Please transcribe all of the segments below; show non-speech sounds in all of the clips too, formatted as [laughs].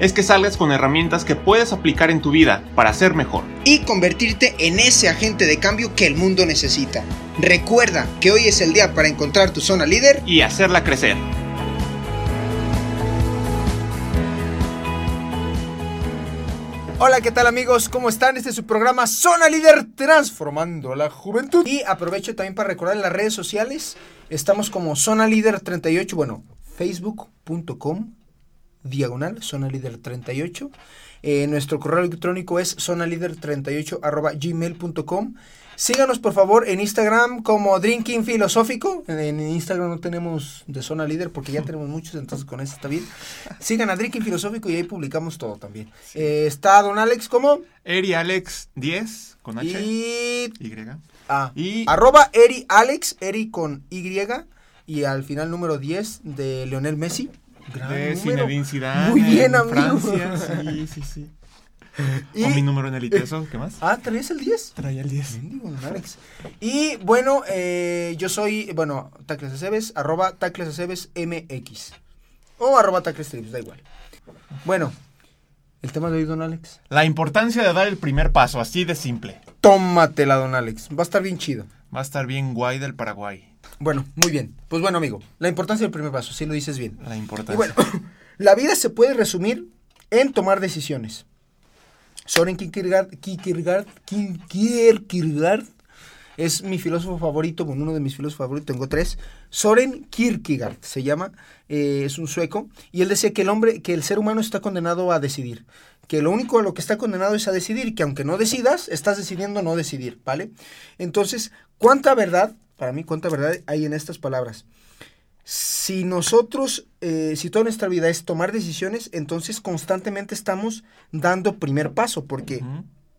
es que salgas con herramientas que puedes aplicar en tu vida para ser mejor. Y convertirte en ese agente de cambio que el mundo necesita. Recuerda que hoy es el día para encontrar tu zona líder. Y hacerla crecer. Hola, ¿qué tal amigos? ¿Cómo están? Este es su programa Zona Líder Transformando a la Juventud. Y aprovecho también para recordar en las redes sociales. Estamos como Zona Líder 38, bueno, facebook.com diagonal Zona Líder 38. Eh, nuestro correo electrónico es zonalíder38 arroba gmail.com. Síganos por favor en Instagram como Drinking Filosófico. En Instagram no tenemos de Zona Líder porque ya tenemos muchos, entonces con eso está bien. Sigan a Drinking Filosófico y ahí publicamos todo también. Eh, está Don Alex como Eri Alex 10 con H. y, Y. ah, Y- arroba Eri Alex, Eri con Y y al final número 10 de Leonel Messi. Gran De. Zinedine Zidane. Muy bien, en amigo. Francia, sí, sí, sí. [laughs] Y- Con mi número en el ITESO, ¿qué más? Ah, ¿traías el 10? Traía el 10. Mendigo, don Alex. Y bueno, eh, yo soy, bueno, Tacles Aceves, arroba Tacles Aceves MX. O arroba Tacles Trips, da igual. Bueno, el tema de hoy, don Alex. La importancia de dar el primer paso, así de simple. Tómatela, don Alex. Va a estar bien chido. Va a estar bien guay del Paraguay. Bueno, muy bien. Pues bueno, amigo, la importancia del primer paso, si lo dices bien. La importancia. Y bueno, [coughs] la vida se puede resumir en tomar decisiones. Soren Kierkegaard, Kierkegaard, Kierkegaard es mi filósofo favorito, bueno, uno de mis filósofos favoritos, tengo tres. Soren Kierkegaard se llama, eh, es un sueco, y él decía que el hombre, que el ser humano está condenado a decidir, que lo único a lo que está condenado es a decidir, que aunque no decidas, estás decidiendo no decidir, ¿vale? Entonces, ¿cuánta verdad, para mí, cuánta verdad hay en estas palabras? si nosotros, eh, si toda nuestra vida es tomar decisiones, entonces constantemente estamos dando primer paso, porque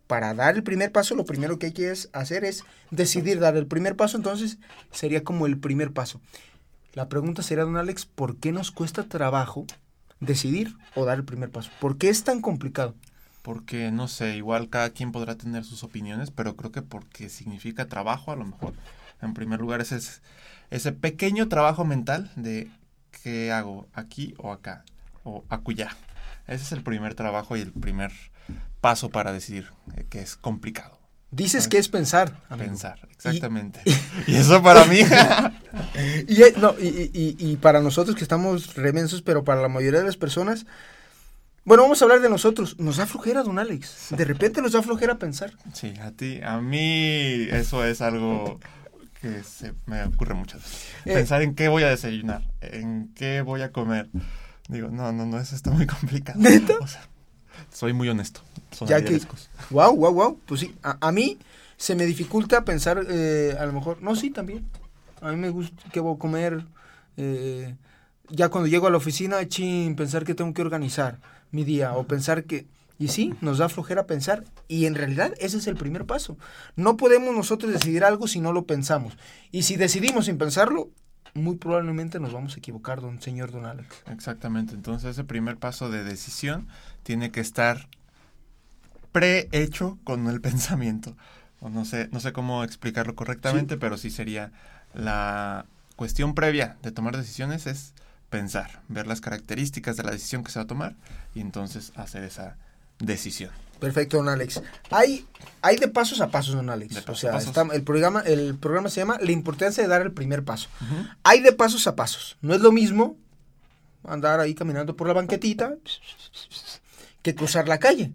para dar el primer paso, lo primero que hay que hacer es decidir dar el primer paso, entonces sería como el primer paso. La pregunta sería, don Alex, ¿por qué nos cuesta trabajo decidir o dar el primer paso? ¿Por qué es tan complicado? Porque, no sé, igual cada quien podrá tener sus opiniones, pero creo que porque significa trabajo, a lo mejor. En primer lugar, ese es ese pequeño trabajo mental de qué hago aquí o acá, o acullá. Ese es el primer trabajo y el primer paso para decidir, eh, que es complicado. Dices que es pensar. amigo. Pensar, exactamente. [laughs] Y, eso para mí, [laughs] Y, eh, no, y- y para nosotros que estamos remensos, pero para la mayoría de las personas, bueno, vamos a hablar de nosotros. Nos da flojera, don Alex. De repente nos da flojera pensar. sí, a ti, a mí eso es algo que se me ocurre muchas veces. Eh. Pensar en qué voy a desayunar, en qué voy a comer. Digo, no, no, no, eso está muy complicado. ¿Neta? O sea, soy muy honesto. Son Ya que, wow, wow, wow. Pues sí, a, a mí se me dificulta pensar, eh, a lo mejor, no, sí, también. A mí me gusta qué voy a comer. eh, ya cuando llego a la oficina, chin, pensar que tengo que organizar mi día o pensar que... Y sí, nos da flojera pensar. Y en realidad ese es el primer paso. No podemos nosotros decidir algo si no lo pensamos. Y si decidimos sin pensarlo, muy probablemente nos vamos a equivocar, don señor Don Alex. Exactamente. Entonces, ese primer paso de decisión tiene que estar prehecho con el [laughs] pensamiento. O no sé, no sé cómo explicarlo correctamente, pero sí sería la cuestión previa de tomar decisiones es pensar, ver las características de la decisión que se va a tomar y entonces hacer esa decisión. Perfecto, don Alex. Hay, hay de pasos a pasos, don Alex. O sea, está- el, programa, el programa se llama La importancia de dar el primer paso. Hay de pasos a pasos. No es lo mismo andar ahí caminando por la banquetita que cruzar la calle.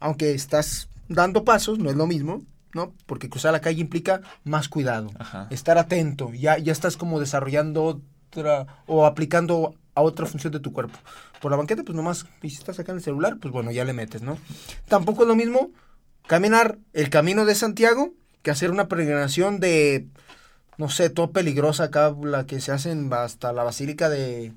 Aunque estás dando pasos, no es lo mismo, ¿no? Porque cruzar la calle implica más cuidado, Ajá. estar atento. Ya, ya estás como desarrollando otra o aplicando a otra función de tu cuerpo. Por la banqueta, pues nomás, y si estás sacando el celular, pues bueno, ya le metes, ¿no? Tampoco es lo mismo caminar el camino de Santiago que hacer una peregrinación de, no sé, todo peligrosa acá, la que se hacen hasta la Basílica de,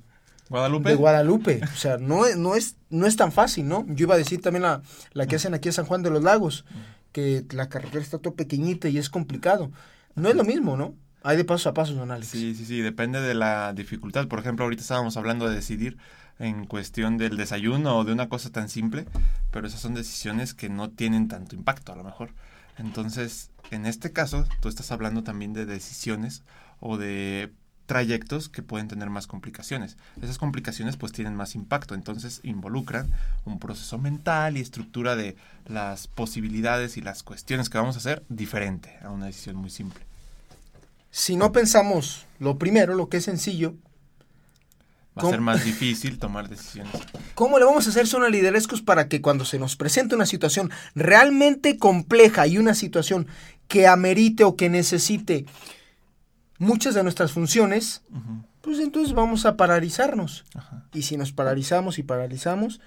Guadalupe. de Guadalupe. O sea, no, es- no, es, no es tan fácil, ¿no? Yo iba a decir también la, la que hacen aquí en San Juan de los Lagos, que la carretera está todo pequeñita y es complicado. No es lo mismo, ¿no? Hay de paso a paso, don Alex. Sí, sí, sí, depende de la dificultad. Por ejemplo, ahorita estábamos hablando de decidir en cuestión del desayuno o de una cosa tan simple, pero esas son decisiones que no tienen tanto impacto a lo mejor. Entonces, en este caso, tú estás hablando también de decisiones o de trayectos que pueden tener más complicaciones. Esas complicaciones pues tienen más impacto, entonces involucran un proceso mental y estructura de las posibilidades y las cuestiones que vamos a hacer diferente a una decisión muy simple. Si no pensamos lo primero, lo que es sencillo, Va a ser más [laughs] difícil tomar decisiones. ¿Cómo le vamos a hacer zona liderescos para que cuando se nos presente una situación realmente compleja y una situación que amerite o que necesite muchas de nuestras funciones, pues entonces vamos a paralizarnos. Y si nos paralizamos y paralizamos,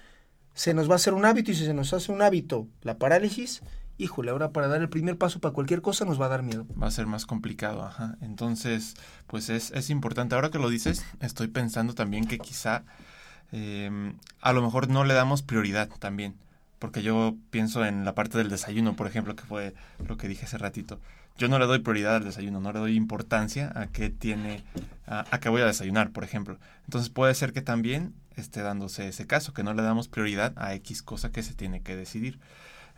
se nos va a hacer un hábito y si se nos hace un hábito la parálisis, híjole, ahora para dar el primer paso para cualquier cosa nos va a dar miedo. Va a ser más complicado, ajá. Entonces, pues es, es importante. Ahora que lo dices, estoy pensando también que quizá em, a lo mejor no le damos prioridad también. Porque yo pienso en la parte del desayuno, por ejemplo, que fue lo que dije hace ratito. Yo no le doy prioridad al desayuno, no le doy importancia a qué tiene, a, a qué voy a desayunar, por ejemplo. Entonces puede ser que también esté dándose ese caso, que no le damos prioridad a X cosa que se tiene que decidir.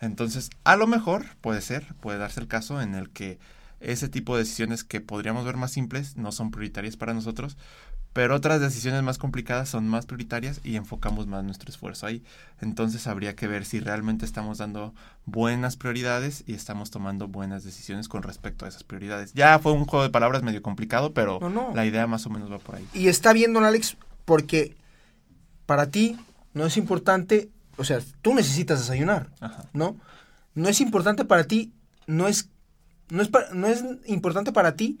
Entonces, a lo mejor puede ser, puede darse el caso en el que ese tipo de decisiones que podríamos ver más simples no son prioritarias para nosotros, pero otras decisiones más complicadas son más prioritarias y enfocamos más nuestro esfuerzo ahí. Entonces habría que ver si realmente estamos dando buenas prioridades y estamos tomando buenas decisiones con respecto a esas prioridades. Ya fue un juego de palabras medio complicado, pero No, no. la idea más o menos va por ahí. Y está bien, don Alex, porque para ti no es importante, o sea, tú necesitas desayunar, Ajá. ¿no? No es importante para ti, no es, no es, no es importante para ti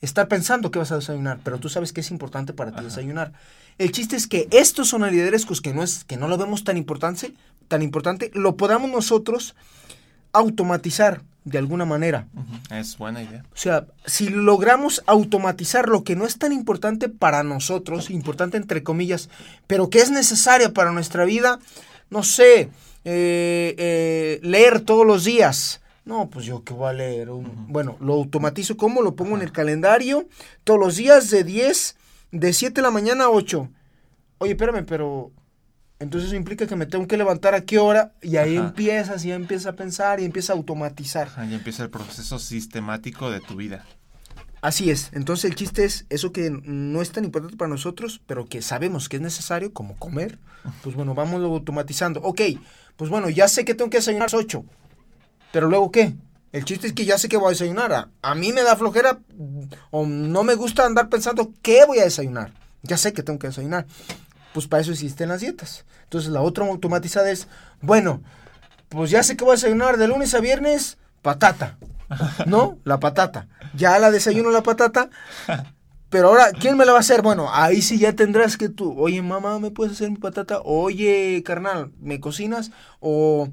estar pensando que vas a desayunar, pero tú sabes que es importante para ti Ajá. desayunar. El chiste es que estos son liderescos que no es, que no lo vemos tan importante, tan importante, lo podamos nosotros automatizar de alguna manera. Es buena idea. O sea, si logramos automatizar lo que no es tan importante para nosotros, importante entre comillas, pero que es necesaria para nuestra vida, no sé, eh, eh, leer todos los días. No, pues yo qué voy a leer. Un- Bueno, lo automatizo. ¿Cómo? Lo pongo en el calendario todos los días de 10, de 7 de la mañana a 8. Oye, espérame, pero entonces eso implica que me tengo que levantar a qué hora y ahí Ajá. empiezas y empiezas a pensar y empiezas a automatizar. Ahí empieza el proceso sistemático de tu vida. Así es. Entonces el chiste es eso que no es tan importante para nosotros, pero que sabemos que es necesario, como comer. Pues bueno, vamos automatizando. Ok, pues bueno, ya sé que tengo que desayunar a las 8. Pero luego qué? El chiste es que ya sé que voy a desayunar. A, a mí me da flojera o no me gusta andar pensando qué voy a desayunar. Ya sé que tengo que desayunar. Pues para eso existen las dietas. Entonces la otra automatizada es, bueno, pues ya sé que voy a desayunar de lunes a viernes, patata. ¿No? La patata. Ya la desayuno la patata. Pero ahora, ¿quién me la va a hacer? Bueno, ahí sí ya tendrás que tú, oye mamá, ¿me puedes hacer mi patata? Oye, carnal, ¿me cocinas? O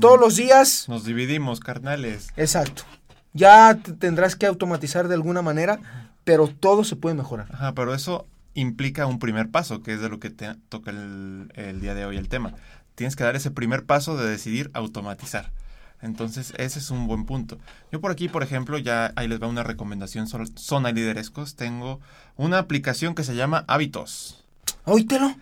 todos los días. Nos dividimos, carnales. Exacto. Ya te tendrás que automatizar de alguna manera, pero todo se puede mejorar. Ajá, pero eso implica un primer paso, que es de lo que te toca el, el día de hoy el tema. Tienes que dar ese primer paso de decidir automatizar. Entonces, ese es un buen punto. Yo por aquí, por ejemplo, ya ahí les va una recomendación zona liderescos. Tengo una aplicación que se llama Hábitos. Oítelo.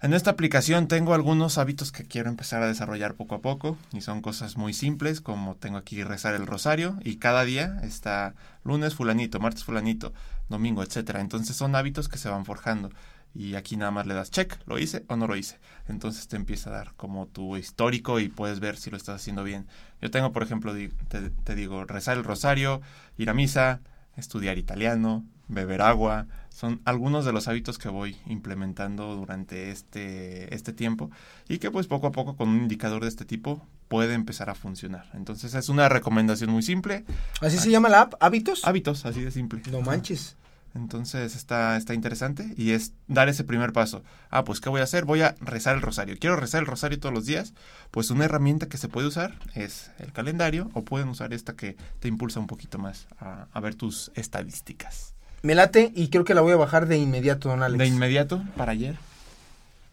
En esta aplicación tengo algunos hábitos que quiero empezar a desarrollar poco a poco y son cosas muy simples como tengo aquí rezar el rosario y cada día está lunes fulanito, martes fulanito, domingo, etcétera. Entonces son hábitos que se van forjando y aquí nada más le das check, lo hice o no lo hice. Entonces te empieza a dar como tu histórico y puedes ver si lo estás haciendo bien. Yo tengo, por ejemplo, te, te digo, rezar el rosario, ir a misa, estudiar italiano, beber agua, son algunos de los hábitos que voy implementando durante este, este tiempo y que pues poco a poco con un indicador de este tipo puede empezar a funcionar. Entonces es una recomendación muy simple. ¿Así se llama la app? ¿Hábitos? Hábitos, así de simple. No manches. Entonces está, está interesante y es dar ese primer paso. Ah, pues ¿qué voy a hacer? Voy a rezar el rosario. Quiero rezar el rosario todos los días. Pues una herramienta que se puede usar es el calendario o pueden usar esta que te impulsa un poquito más a, a ver tus estadísticas. Me late y creo que la voy a bajar de inmediato, don Alex. De inmediato, para ayer.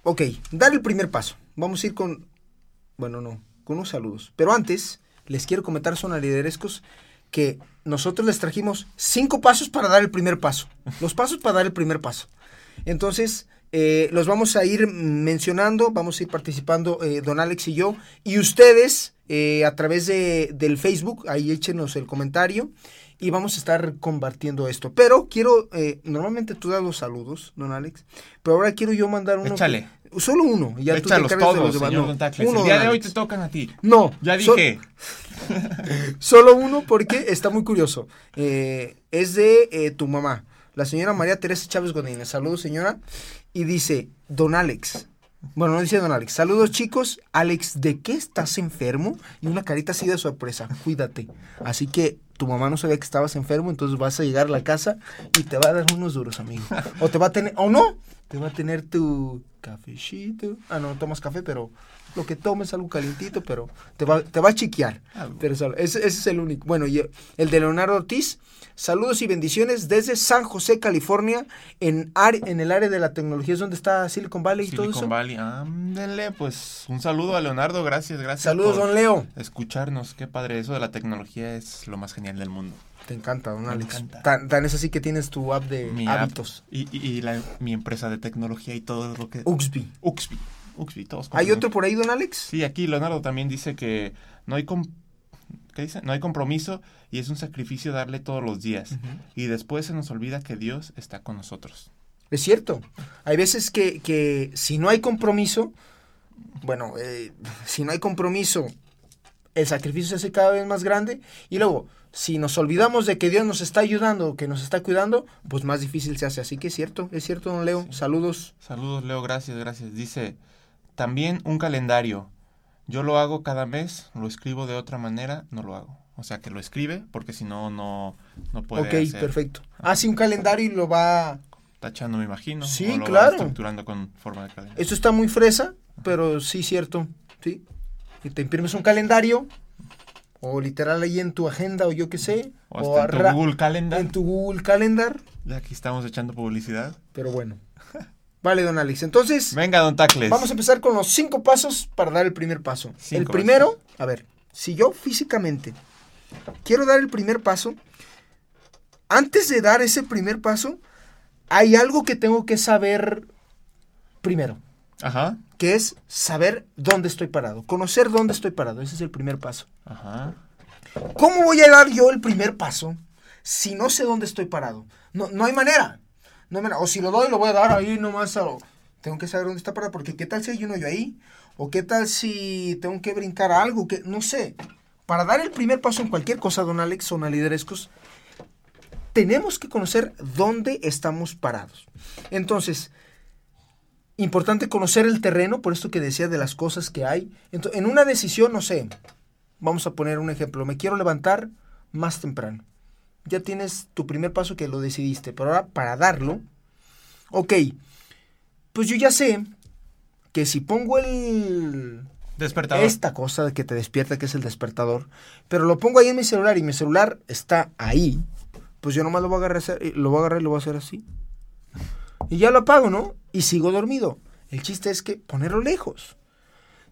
Ok, dar el primer paso. Vamos a ir con, bueno, no, con unos saludos. Pero antes, les quiero comentar, son liderescos, que nosotros les trajimos cinco pasos para dar el primer paso. [laughs] Los pasos para dar el primer paso. Entonces, eh, los vamos a ir mencionando, vamos a ir participando eh, don Alex y yo. Y ustedes, eh, a través de, del Facebook, ahí échenos el comentario y vamos a estar compartiendo esto. Pero quiero, eh, normalmente tú das los saludos, don Alex, pero ahora quiero yo mandar uno. Échale. Solo uno. Ya tú te Échalos de todos, los demás. No, uno, El día de hoy te tocan a ti. No. Ya so- dije. [laughs] Solo uno porque está muy curioso. Eh, es de eh, tu mamá, la señora María Teresa Chávez Godínez. Saludos, señora. Y dice, don Alex. Bueno, no dice don Alex. Saludos, chicos. Alex, ¿de qué estás enfermo? Y una carita así de sorpresa. Cuídate. Así que tu mamá no sabía que estabas enfermo, entonces vas a llegar a la casa y te va a dar unos duros, amigo. O te va a tener, o no, te va a tener tu cafecito. Ah, no, no tomas café, pero lo que tomes algo calientito, pero te va, te va a chiquear. Algo. Pero solo- ese, ese es el único. Bueno, y el de Leonardo Ortiz, saludos y bendiciones desde San José, California, en, are- en el área de la tecnología, es donde está Silicon Valley y todo Silicon eso. Valley. Ándele, pues un saludo a Leonardo. Gracias, gracias. Saludos, por don Leo. Escucharnos. Qué padre. Eso de la tecnología es lo más genial del mundo. Te encanta, don Me Alex. encanta. Tan, tan es así que tienes tu app de Mi app hábitos. y, y, y la- mi empresa de tecnología y todo lo que. Uxby. Uxby. Uxby, todos. ¿Hay otro por ahí, don Alex? Sí, aquí Leonardo también dice que no hay ¿qué dice? No hay compromiso y es un sacrificio darle todos los días. Y después se nos olvida que Dios está con nosotros. Es cierto. Hay veces que, que si no hay compromiso, bueno, eh, si no hay compromiso, el sacrificio se hace cada vez más grande. Y luego, si nos olvidamos de que Dios nos está ayudando, que nos está cuidando, pues más difícil se hace. Así que es cierto, es cierto, don Leo. Saludos. Saludos, Leo, gracias, gracias. Dice, también un calendario. Yo lo hago cada mes, lo escribo de otra manera, no lo hago. O sea, que lo escribe porque si no, no, no puede ok, hacer. perfecto. Hace un calendario y lo va... Tachando, me imagino. Sí, o lo va claro. estructurando con forma de calendario. Esto está muy fresa, pero sí, cierto. Sí. Y te imprimes un calendario, o literal ahí en tu agenda, o yo qué sé. O hasta en tu Google Calendar. en tu Google Calendar. Ya aquí estamos echando publicidad. Pero bueno. Vale, don Alex. Entonces, Venga, don Tacles. vamos a empezar con los cinco pasos para dar el primer paso. Cinco el primero, a ver, si yo físicamente quiero dar el primer paso, antes de dar ese primer paso, hay algo que tengo que saber primero, Ajá, que es saber dónde estoy parado, conocer dónde estoy parado. Ese es el primer paso. ajá. ¿Cómo voy a dar yo el primer paso si no sé dónde estoy parado? No, no hay manera. No manera. O si lo doy, lo voy a dar ahí nomás. Tengo que saber dónde está parado. Porque ¿qué tal si hay uno yo ahí? ¿O qué tal si tengo que brincar a algo? que No sé. Para dar el primer paso en cualquier cosa, don Alex, o liderescos, tenemos que conocer dónde estamos parados. Entonces, importante conocer el terreno, por esto que decía de las cosas que hay. Ento- en una decisión, no sé, vamos a poner un ejemplo, me quiero levantar más temprano. Ya tienes tu primer paso que lo decidiste, pero ahora para darlo, ok, pues yo ya sé que si pongo el Despertador. esta cosa que te despierta, que es el despertador, pero lo pongo ahí en mi celular y mi celular está ahí, pues yo nomás lo voy a agarrar, así- lo voy a agarrar y lo voy a hacer así. Y ya lo apago, ¿no? Y sigo dormido. El chiste es que ponerlo lejos.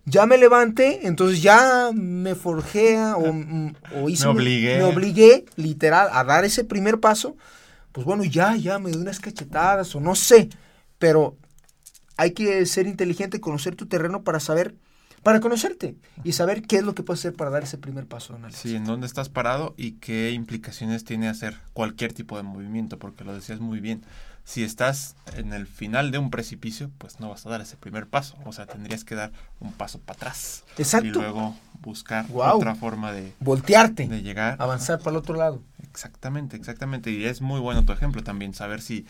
Ya me levanté, entonces ya me forjé o, mm, o hice Me obligué. me obligué, literal, a dar ese primer paso. Pues bueno, ya, ya me doy unas cachetadas o no sé. Pero hay que ser inteligente, conocer tu terreno para saber, para conocerte y saber qué es lo que puedes hacer para dar ese primer paso. Alex. Sí, en dónde estás parado y qué implicaciones tiene hacer cualquier tipo de movimiento, porque lo decías muy bien. Si estás en el final de un precipicio, pues no vas a dar ese primer paso. O sea, tendrías que dar un paso para atrás. Exacto. Y luego buscar otra forma de, Voltearte, de llegar. avanzar para el otro lado. Exactamente, exactamente. Y es muy bueno tu ejemplo también, saber si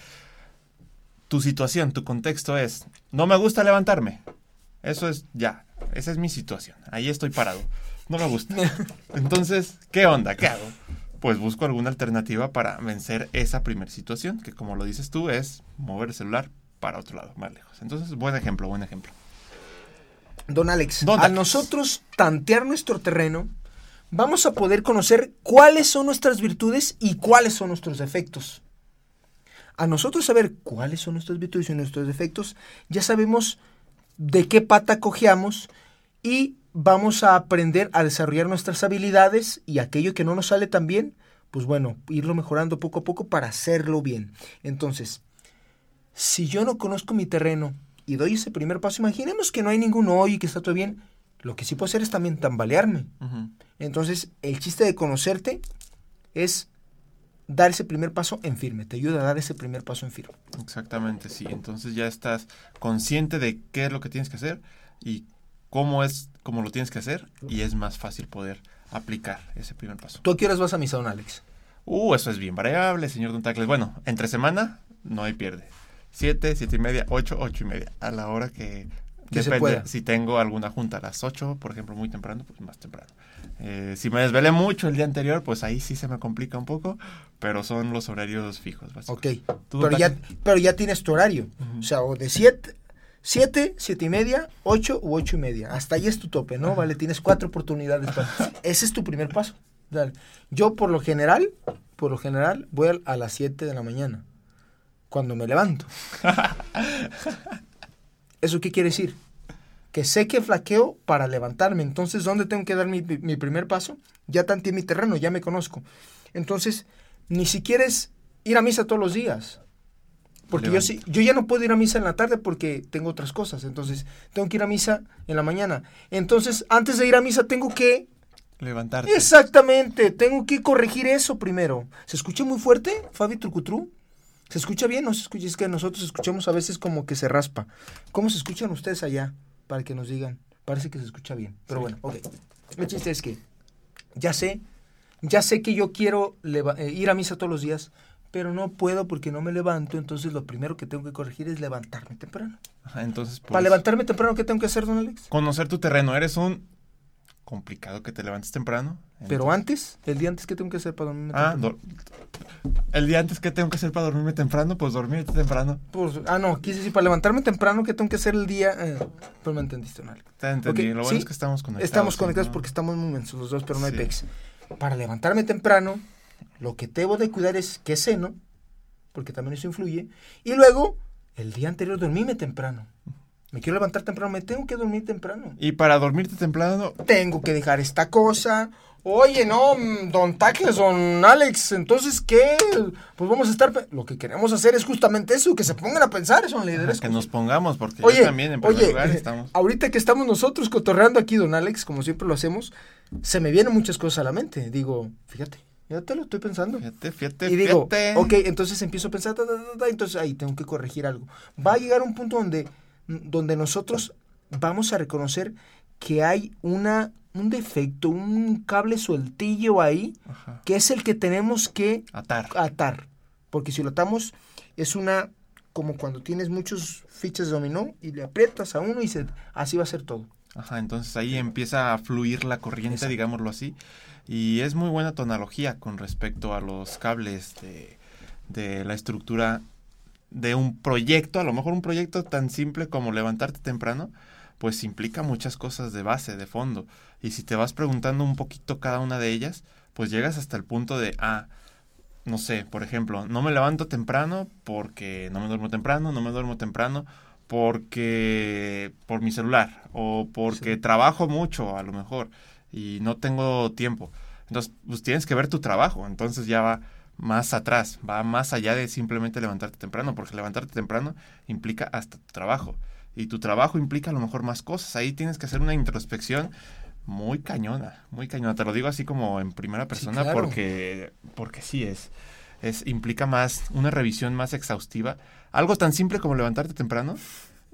tu situación, tu contexto es, no me gusta levantarme. Eso es ya, esa es mi situación. Ahí estoy parado. No me gusta. [laughs] Entonces, ¿qué onda? ¿Qué hago? Pues busco alguna alternativa para vencer esa primera situación, que como lo dices tú, es mover el celular para otro lado, más lejos. Entonces, buen ejemplo, buen ejemplo. Don Alex, Don al Alex. nosotros tantear nuestro terreno, vamos a poder conocer cuáles son nuestras virtudes y cuáles son nuestros defectos. A nosotros saber cuáles son nuestras virtudes y nuestros defectos, ya sabemos de qué pata cojeamos y vamos a aprender a desarrollar nuestras habilidades y aquello que no nos sale tan bien, pues bueno, irlo mejorando poco a poco para hacerlo bien. Entonces, si yo no conozco mi terreno y doy ese primer paso, imaginemos que no hay ningún hoyo y que está todo bien, lo que sí puedo hacer es también tambalearme. Entonces, el chiste de conocerte es dar ese primer paso en firme, te ayuda a dar ese primer paso en firme. Exactamente, sí. Entonces ya estás consciente de qué es lo que tienes que hacer y cómo es cómo lo tienes que hacer y es más fácil poder aplicar ese primer paso. ¿Tú a qué horas vas a misa, don Alex? Uh, eso es bien variable, señor Don Tacles. Bueno, entre semana no hay pierde. Siete, siete y media, ocho, ocho y media. A la hora que... Que se depende. pueda. Si tengo alguna junta a las ocho, por ejemplo, muy temprano, pues más temprano. Eh, si me desvelé mucho el día anterior, pues ahí sí se me complica un poco, pero son los horarios fijos, Ok, básicamente. ¿Tú, pero ya, pero ya tienes tu horario. O sea, o de 7, 7, 7 y media, 8 u 8 y media. Hasta ahí es tu tope, ¿no? Vale, tienes cuatro oportunidades. para- [laughs] Ese es tu primer paso. Dale. Yo por lo general, por lo general, voy a, las 7 de la mañana. Cuando me levanto. [laughs] ¿Eso qué quiere decir? Que sé que flaqueo para levantarme. Entonces, ¿dónde tengo que dar mi, mi primer paso? Ya tanteé mi terreno, ya me conozco. Entonces, ni siquiera es ir a misa todos los días. Porque yo, sí, yo ya no puedo ir a misa en la tarde porque tengo otras cosas. Entonces, tengo que ir a misa en la mañana. Entonces, antes de ir a misa, tengo que... Levantarte. Exactamente, tengo que corregir eso primero. ¿Se escucha muy fuerte, Fabi Trucutru? ¿Se escucha bien? No se escucha, es que nosotros escuchamos a veces como que se raspa. ¿Cómo se escuchan ustedes allá? Para que nos digan. Parece que se escucha bien. Pero bueno, ok. El chiste es que ya sé, ya sé que yo quiero eh, ir a misa todos los días, pero no puedo porque no me levanto. Entonces lo primero que tengo que corregir es levantarme temprano. Ajá, entonces, pues, Para levantarme temprano, ¿qué tengo que hacer, don Alex? conocer tu terreno. Eres un complicado que te levantes temprano. Pero antes, el día antes, ¿qué tengo que hacer para dormirme Ah, temprano? el día antes que tengo que hacer para dormirme temprano, pues dormirte temprano. Pues, ah, no, quise decir, para levantarme temprano, ¿qué tengo que hacer el día? Eh, pero me entendiste, don Alex. Te entendí. Ok, Lo bueno sí, es que estamos conectados. Estamos conectados ¿no? porque estamos muy mensos los dos, pero no hay Sí. pex. Para levantarme temprano, lo que debo de cuidar es que ceno, porque también eso influye. Y luego, el día anterior dormirme temprano. Me quiero levantar temprano, me tengo que dormir temprano. Y para dormirte temprano, Tengo que dejar esta cosa. Oye, no, don Tacles, don Alex, entonces, ¿qué? Pues vamos a estar... Lo que queremos hacer es justamente eso, que se pongan a pensar, son líderes. que nos pongamos, porque Oye, yo también en primer oye, lugar [laughs] estamos. ahorita que estamos nosotros cotorreando aquí, don Alex, como siempre lo hacemos, se me vienen muchas cosas a la mente. Digo, fíjate, ya te lo estoy pensando. Fíjate, fíjate, Y digo, fíjate. ok, entonces empiezo a pensar, ta, ta, ta, ta, entonces ahí tengo que corregir algo. Va a llegar un punto donde, donde nosotros vamos a reconocer que hay una, un defecto, un cable sueltillo ahí, Ajá. que es el que tenemos que Atar. atar. Porque si lo atamos, es una, como cuando tienes muchos fichas de dominó y le aprietas a uno y se, así va a ser todo. Ajá, entonces ahí empieza a fluir la corriente, Exacto. digámoslo así. Y es muy buena tu analogía con respecto a los cables de, de la estructura de un proyecto, a lo mejor un proyecto tan simple como levantarte temprano, pues implica muchas cosas de base, de fondo. Y si te vas preguntando un poquito cada una de ellas, pues llegas hasta el punto de, ah, no sé, por ejemplo, no me levanto temprano porque no me duermo temprano, no me duermo temprano porque por mi celular o porque Sí. trabajo mucho a lo mejor y no tengo tiempo. Entonces, pues tienes que ver tu trabajo, entonces ya va más atrás, va más allá de simplemente levantarte temprano, porque levantarte temprano implica hasta tu trabajo y tu trabajo implica a lo mejor más cosas. Ahí tienes que hacer una introspección muy cañona, muy cañona. Te lo digo así como en primera persona claro. porque porque sí es es implica más una revisión más exhaustiva. Algo tan simple como levantarte temprano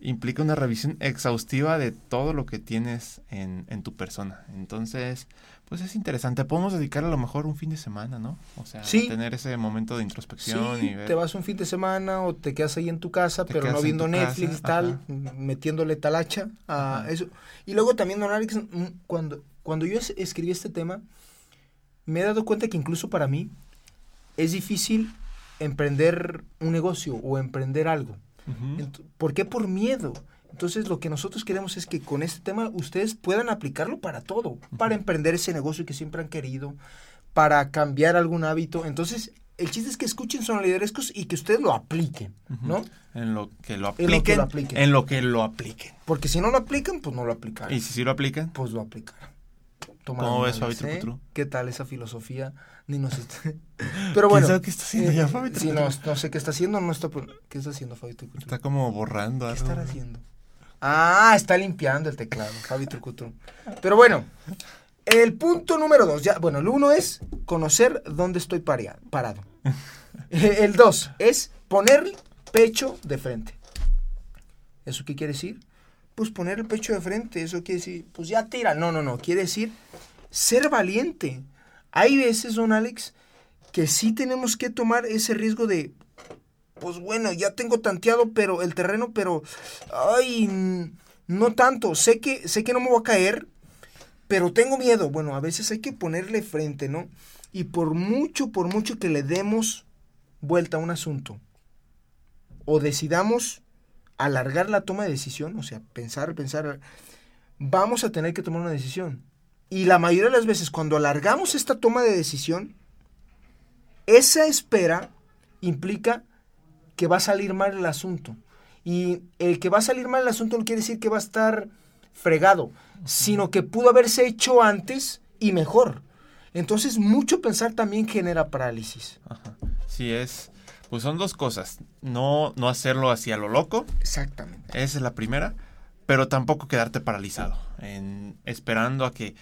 implica una revisión exhaustiva de todo lo que tienes en, en tu persona. Entonces, pues es interesante. Podemos dedicar a lo mejor un fin de semana, ¿no? O sea, Sí. tener ese momento de introspección Sí, y ver. te vas un fin de semana o te quedas ahí en tu casa, Te pero no en viendo Netflix casa, y tal, ajá. metiéndole talacha a Ajá. eso. Y luego también, don Alex, mm, cuando, cuando yo es- escribí este tema, me he dado cuenta que incluso para mí es difícil emprender un negocio o emprender algo. Ent- ¿Por qué? Por miedo. Entonces, lo que nosotros queremos es que con este tema ustedes puedan aplicarlo para todo, para emprender ese negocio que siempre han querido, para cambiar algún hábito. Entonces, el chiste es que escuchen son liderescos y que ustedes lo apliquen, ¿no? En lo que lo En lo apliquen. que lo apliquen. En lo que lo apliquen. Porque si no lo aplican, pues no lo aplicarán. Y si sí lo aplican, Pues lo aplicarán. ¿Cómo ves, ¿eh? ¿Qué tal esa filosofía? Ni nos está- [laughs] Pero bueno. sabe qué está haciendo ya, Fabi Sí, no, no sé qué está haciendo, no está... ¿Qué está haciendo Fabi Trucutru? está como borrando ¿Qué algo. estará haciendo? Ah, está limpiando el teclado, Fabi Trucutru. Pero bueno, el punto número dos, ya, bueno, el uno es conocer dónde estoy parado. [laughs] El dos es poner pecho de frente. ¿Eso qué quiere decir? Pues poner el pecho de frente, eso quiere decir, pues ya tira. No, no, no, quiere decir ser valiente. Hay veces, don Alex, que sí tenemos que tomar ese riesgo de, pues bueno, ya tengo tanteado pero el terreno, pero ay, no tanto. Sé que sé que no me voy a caer, pero tengo miedo. Bueno, a veces hay que ponerle frente, ¿no? Y por mucho, por mucho que le demos vuelta a un asunto o decidamos alargar la toma de decisión, o sea, pensar, pensar, vamos a tener que tomar una decisión. Y la mayoría de las veces cuando alargamos esta toma de decisión, esa espera implica que va a salir mal el asunto. Y el que va a salir mal el asunto no quiere decir que va a estar fregado, sino que pudo haberse hecho antes y mejor. Entonces, mucho pensar también genera parálisis. Ajá. Sí, es. Pues son dos cosas. No, no hacerlo hacia lo loco. Exactamente. Esa es la primera. Pero tampoco quedarte paralizado. En, esperando a que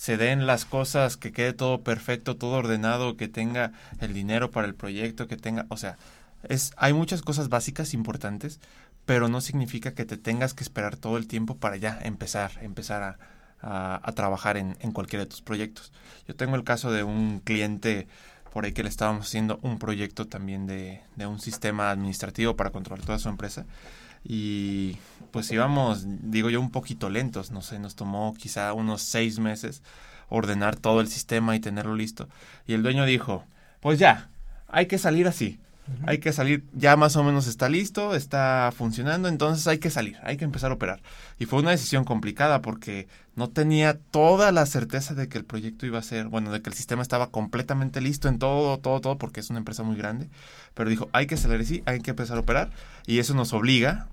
se den las cosas, que quede todo perfecto, todo ordenado, que tenga el dinero para el proyecto, que tenga. O sea, es, hay muchas cosas básicas importantes, pero no significa que te tengas que esperar todo el tiempo para ya empezar, empezar a, a- trabajar en, en cualquiera de tus proyectos. Yo tengo el caso de un cliente por ahí que le estábamos haciendo un proyecto también de, de un sistema administrativo para controlar toda su empresa. Y pues íbamos, digo yo, un poquito lentos, no sé, nos tomó quizá unos seis meses ordenar todo el sistema y tenerlo listo. Y el dueño dijo, pues ya, hay que salir así. Hay que salir, ya más o menos está listo, está funcionando, entonces hay que salir, hay que empezar a operar. Y fue una decisión complicada porque no tenía toda la certeza de que el proyecto iba a ser, bueno, de que el sistema estaba completamente listo en todo, todo, todo, porque es una empresa muy grande. Pero dijo, hay que salir así, hay que empezar a operar. Y eso nos obliga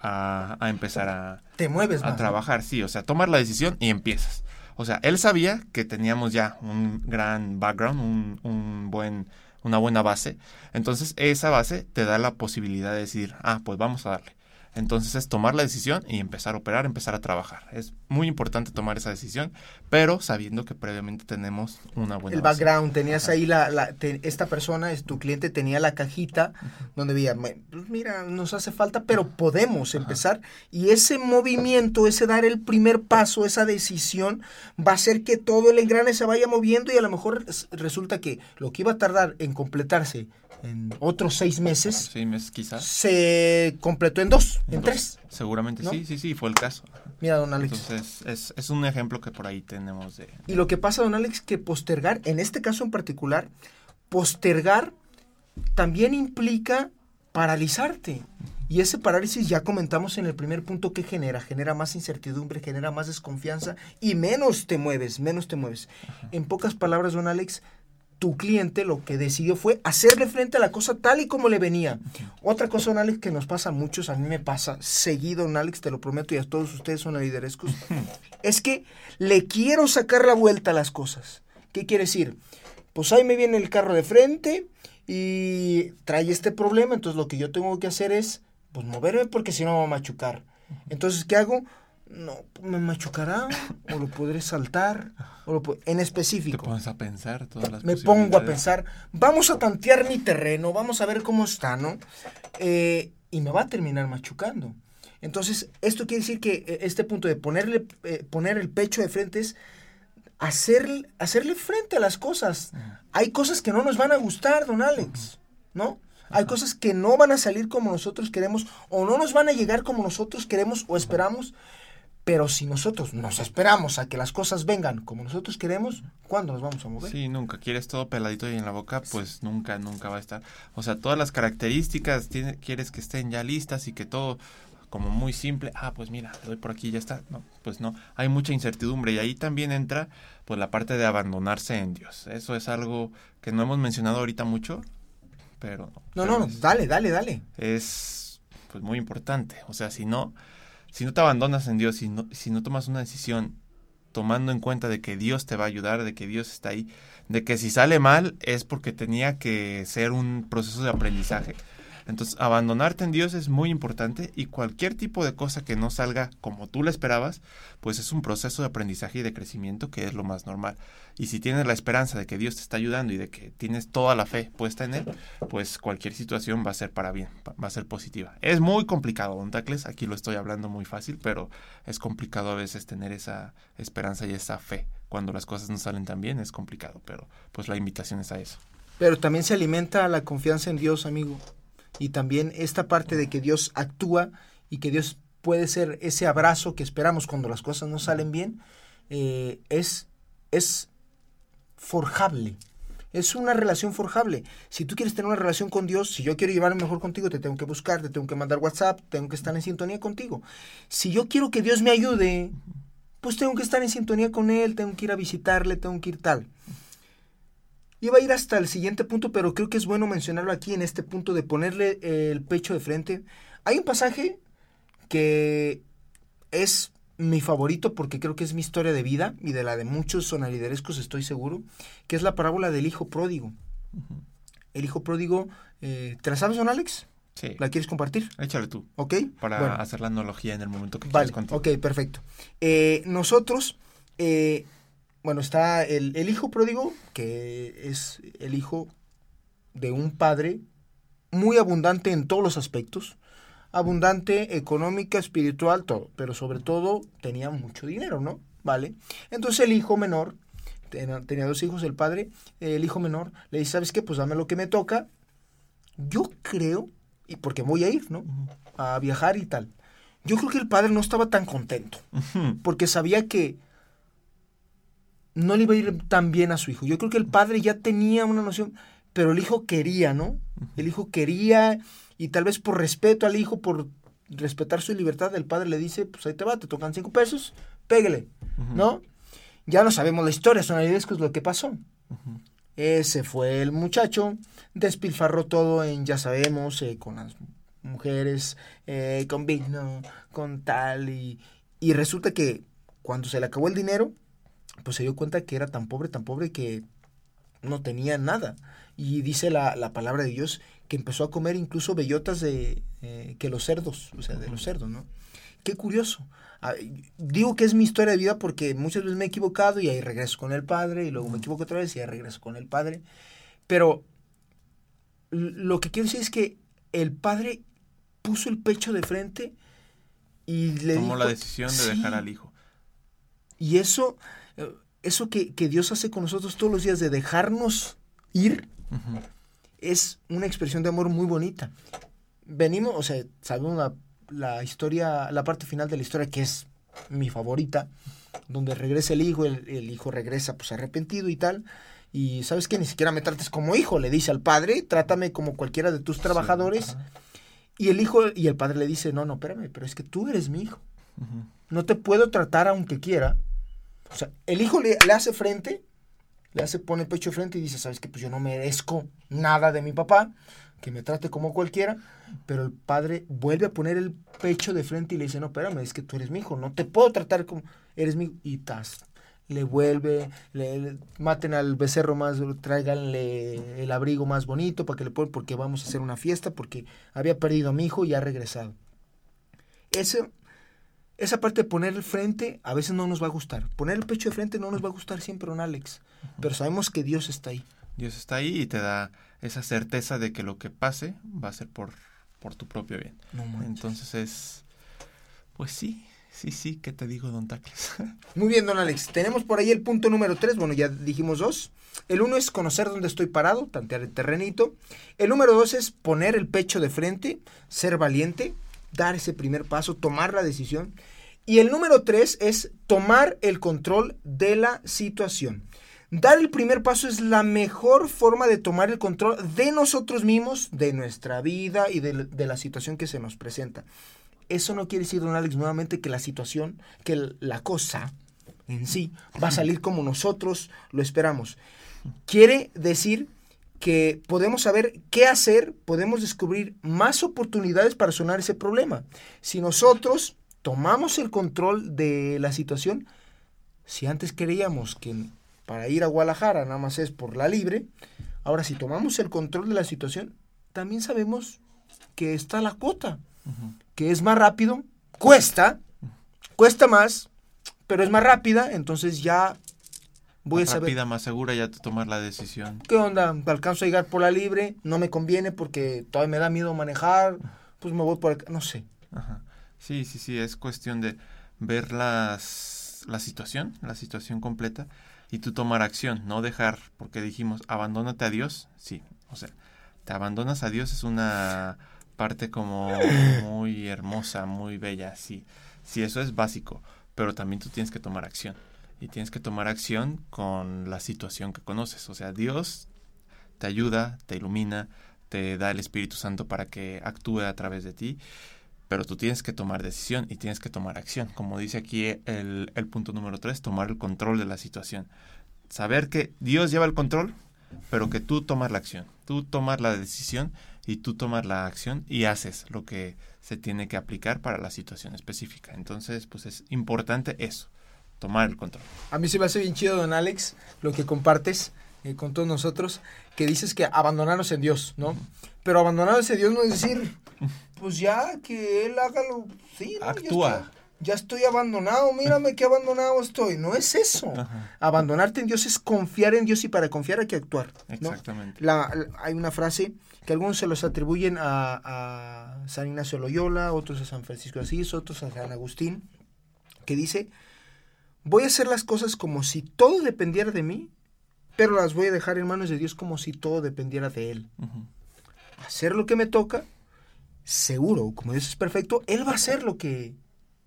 a, a empezar a, Te mueves a más. ¿no? trabajar, sí, o sea, tomar la decisión y empiezas. O sea, él sabía que teníamos ya un gran background, un, un buen, una buena base. Entonces, esa base te da la posibilidad de decir, ah, pues vamos a darle. Entonces es tomar la decisión y empezar a operar, empezar a trabajar. Es muy importante tomar esa decisión, pero sabiendo que previamente tenemos una buena el base. background, tenías ahí la, la- te- esta persona, es tu cliente tenía la cajita donde veía, "Me- pues mira, nos hace falta, pero podemos empezar y ese movimiento, ese dar el primer paso, esa decisión va a hacer que todo el engrane se vaya moviendo y a lo mejor es- resulta que lo que iba a tardar en completarse en otros seis meses Seis meses quizás. se completó en dos, en, dos. tres. Seguramente ¿no? sí, sí, sí, fue el caso. Mira, don Alex. Entonces es, es un ejemplo que por ahí tenemos de... Y lo que pasa, don Alex, que postergar, en este caso en particular, postergar también implica paralizarte. Y ese parálisis ya comentamos en el primer punto que genera. Genera más incertidumbre, genera más desconfianza y menos te mueves, menos te mueves. En pocas palabras, don Alex, tu cliente lo que decidió fue hacerle frente a la cosa tal y como le venía. Otra cosa, don Alex, que nos pasa a muchos, a mí me pasa seguido, don Alex, te lo prometo, y a todos ustedes son liderescos, es que le quiero sacar la vuelta a las cosas. ¿Qué quiere decir? Pues ahí me viene el carro de frente y trae este problema, entonces lo que yo tengo que hacer es, pues moverme porque si no me va a machucar. Entonces, ¿qué hago? No, me machucará, o lo podré saltar, o lo po- en Te específico pones a pensar todas las me pongo a pensar, vamos a tantear mi terreno, vamos a ver cómo está, ¿no? Eh, y me va a terminar machucando. Entonces, esto quiere decir que eh, este punto de ponerle, eh, poner el pecho de frente es hacer, hacerle frente a las cosas. Hay cosas que no nos van a gustar, don Alex, ¿no? Hay cosas que no van a salir como nosotros queremos o no nos van a llegar como nosotros queremos o esperamos. Pero si nosotros nos esperamos a que las cosas vengan como nosotros queremos, ¿cuándo nos vamos a mover? Sí, nunca. Quieres todo peladito y en la boca, pues nunca, nunca va a estar. O sea, todas las características tiene- quieres que estén ya listas y que todo como muy simple, ah, pues mira, le doy por aquí y ya está. No, pues no, hay mucha incertidumbre y ahí también entra pues la parte de abandonarse en Dios. Eso es algo que no hemos mencionado ahorita mucho, pero... No, pero no, es- dale, dale, dale. es pues muy importante. O sea, si no, si no te abandonas en Dios, si no, si no tomas una decisión tomando en cuenta de que Dios te va a ayudar, de que Dios está ahí, de que si sale mal es porque tenía que ser un proceso de aprendizaje. Entonces, abandonarte en Dios es muy importante y cualquier tipo de cosa que no salga como tú la esperabas, pues es un proceso de aprendizaje y de crecimiento que es lo más normal. Y si tienes la esperanza de que Dios te está ayudando y de que tienes toda la fe puesta en Él, pues cualquier situación va a ser para bien, va a ser positiva. Es muy complicado, Don Tacles, aquí lo estoy hablando muy fácil, pero es complicado a veces tener esa esperanza y esa fe. Cuando las cosas no salen tan bien es complicado, pero pues la invitación es a eso. Pero también se alimenta la confianza en Dios, amigo. Y también esta parte de que Dios actúa y que Dios puede ser ese abrazo que esperamos cuando las cosas no salen bien, eh, es, es forjable. Es una relación forjable. Si tú quieres tener una relación con Dios, si yo quiero llevarme mejor contigo, te tengo que buscar, te tengo que mandar WhatsApp, tengo que estar en sintonía contigo. Si yo quiero que Dios me ayude, pues tengo que estar en sintonía con Él, tengo que ir a visitarle, tengo que ir tal. Iba a ir hasta el siguiente punto, pero creo que es bueno mencionarlo aquí en este punto de ponerle eh, el pecho de frente. Hay un pasaje que es mi favorito porque creo que es mi historia de vida y de la de muchos sonariderescos, estoy seguro, que es la parábola del hijo pródigo. El hijo pródigo, eh, ¿te la sabes, don Alex? Sí, ¿La quieres compartir? échale tú, ¿Ok? para Bueno. hacer la analogía en el momento que Vale, quieras contigo. ok, perfecto. Eh, nosotros, eh, bueno, está el, el hijo pródigo, que es el hijo de un padre muy abundante en todos los aspectos, abundante económica, espiritual, todo, pero sobre todo tenía mucho dinero, ¿no? Vale. Entonces el hijo menor, ten- tenía dos hijos, el padre, el hijo menor, le dice, ¿sabes qué? Pues dame lo que me toca. Yo creo, y porque voy a ir, ¿no? A viajar y tal. Yo creo que el padre no estaba tan contento, porque sabía que no le iba a ir tan bien a su hijo. Yo creo que el padre ya tenía una noción, pero el hijo quería, ¿no? El hijo quería, y tal vez por respeto al hijo, por respetar su libertad, el padre le dice, pues ahí te va, te tocan cinco pesos, pégale. ¿no? Ya no sabemos la historia, son es lo que pasó. Ese fue el muchacho, despilfarró todo en, ya sabemos, eh, con las mujeres, eh, con vino, con tal, y, y resulta que cuando se le acabó el dinero, pues se dio cuenta que era tan pobre, tan pobre que no tenía nada. Y dice la, la palabra de Dios que empezó a comer incluso bellotas de eh, que los cerdos, o sea, de los cerdos, ¿no? Qué curioso. Ah, digo que es mi historia de vida porque muchas veces me he equivocado y ahí regreso con el padre y luego me equivoco otra vez y ahí regreso con el padre. Pero lo que quiero decir es que el padre puso el pecho de frente y le Tomó dijo, la decisión de dejar al hijo. y eso, eso que, que Dios hace con nosotros todos los días de dejarnos ir, es una expresión de amor muy bonita. Venimos, o sea, sabemos la, la historia, la parte final de la historia que es mi favorita, donde regresa el hijo, el, el hijo regresa pues arrepentido y tal. Y sabes que ni siquiera me trates como hijo, le dice al padre, trátame como cualquiera de tus trabajadores. Y el hijo, y el padre le dice, no, no, espérame, pero es que tú eres mi hijo. No te puedo tratar aunque quiera. O sea, el hijo le, hace frente, le hace, pone el pecho de frente y dice, sabes que pues yo no merezco nada de mi papá, que me trate como cualquiera, pero el padre vuelve a poner el pecho de frente y le dice, no, espérame, es que tú eres mi hijo, no te puedo tratar como, eres mi. Y le vuelve, le, le- maten al becerro más, tráiganle el abrigo más bonito para que le pongan, porque vamos a hacer una fiesta, porque había perdido a mi hijo y ha regresado. Ese, esa parte de poner el frente a veces no nos va a gustar. Poner el pecho de frente no nos va a gustar siempre, un Alex. Pero sabemos que Dios está ahí. Dios está ahí y te da esa certeza de que lo que pase va a ser por, por tu propio bien. No. Entonces es, pues sí, sí, sí, ¿qué te digo, don Tacles? [laughs] Muy bien, don Alex. Tenemos por ahí el punto número tres. Bueno, ya dijimos dos. El uno es conocer dónde estoy parado, tantear el terrenito. El número dos es poner el pecho de frente, ser valiente, dar ese primer paso, tomar la decisión. Y el número tres es tomar el control de la situación. Dar el primer paso es la mejor forma de tomar el control de nosotros mismos, de nuestra vida y de, la situación que se nos presenta. eso no quiere decir, don Alex, nuevamente que la situación, que la cosa en sí va a salir como nosotros lo esperamos. Quiere decir que podemos saber qué hacer, podemos descubrir más oportunidades para sonar ese problema. Si nosotros tomamos el control de la situación, si antes creíamos que para ir a Guadalajara nada más es por la libre, ahora si tomamos el control de la situación, también sabemos que está la cuota, que es más rápido, cuesta, cuesta más, pero es más rápida, entonces ya voy a saber. rápida, más segura ya de tomar la decisión. ¿Qué onda? Alcanzo a llegar por la libre, no me conviene porque todavía me da miedo manejar, pues me voy por el... no sé. Ajá. Sí, sí, sí, es cuestión de ver las, la situación, la situación completa y tú tomar acción, no dejar, porque dijimos, abandónate a Dios, sí, o sea, te abandonas a Dios es una parte como muy hermosa, muy bella, sí, sí, eso es básico, pero también tú tienes que tomar acción y tienes que tomar acción con la situación que conoces, o sea, Dios te ayuda, te ilumina, te da el Espíritu Santo para que actúe a través de ti pero tú tienes que tomar decisión y tienes que tomar acción. Como dice aquí el, el punto número tres, tomar el control de la situación. Saber que Dios lleva el control, pero que tú tomas la acción. Tú tomas la decisión y tú tomas la acción y haces lo que se tiene que aplicar para la situación específica. Entonces, pues es importante eso, tomar el control. A mí se me hace bien chido, don Alex, lo que compartes eh, con todos nosotros, que dices que abandonarnos en Dios, ¿no? Pero abandonarnos en Dios no es decir, pues ya que Él haga lo... Sí, ¿no? Actúa. Ya estoy, abandonado, mírame qué abandonado estoy. No es eso. Ajá. Abandonarte en Dios es confiar en Dios y para confiar hay que actuar. ¿no? Exactamente. La- la- hay una frase que algunos se los atribuyen a, a San Ignacio Loyola, otros a San Francisco de Asís, otros a San Agustín, que dice, voy a hacer las cosas como si todo dependiera de mí, pero las voy a dejar en manos de Dios como si todo dependiera de Él. Hacer lo que me toca, seguro, como Dios es perfecto, Él va a hacer lo que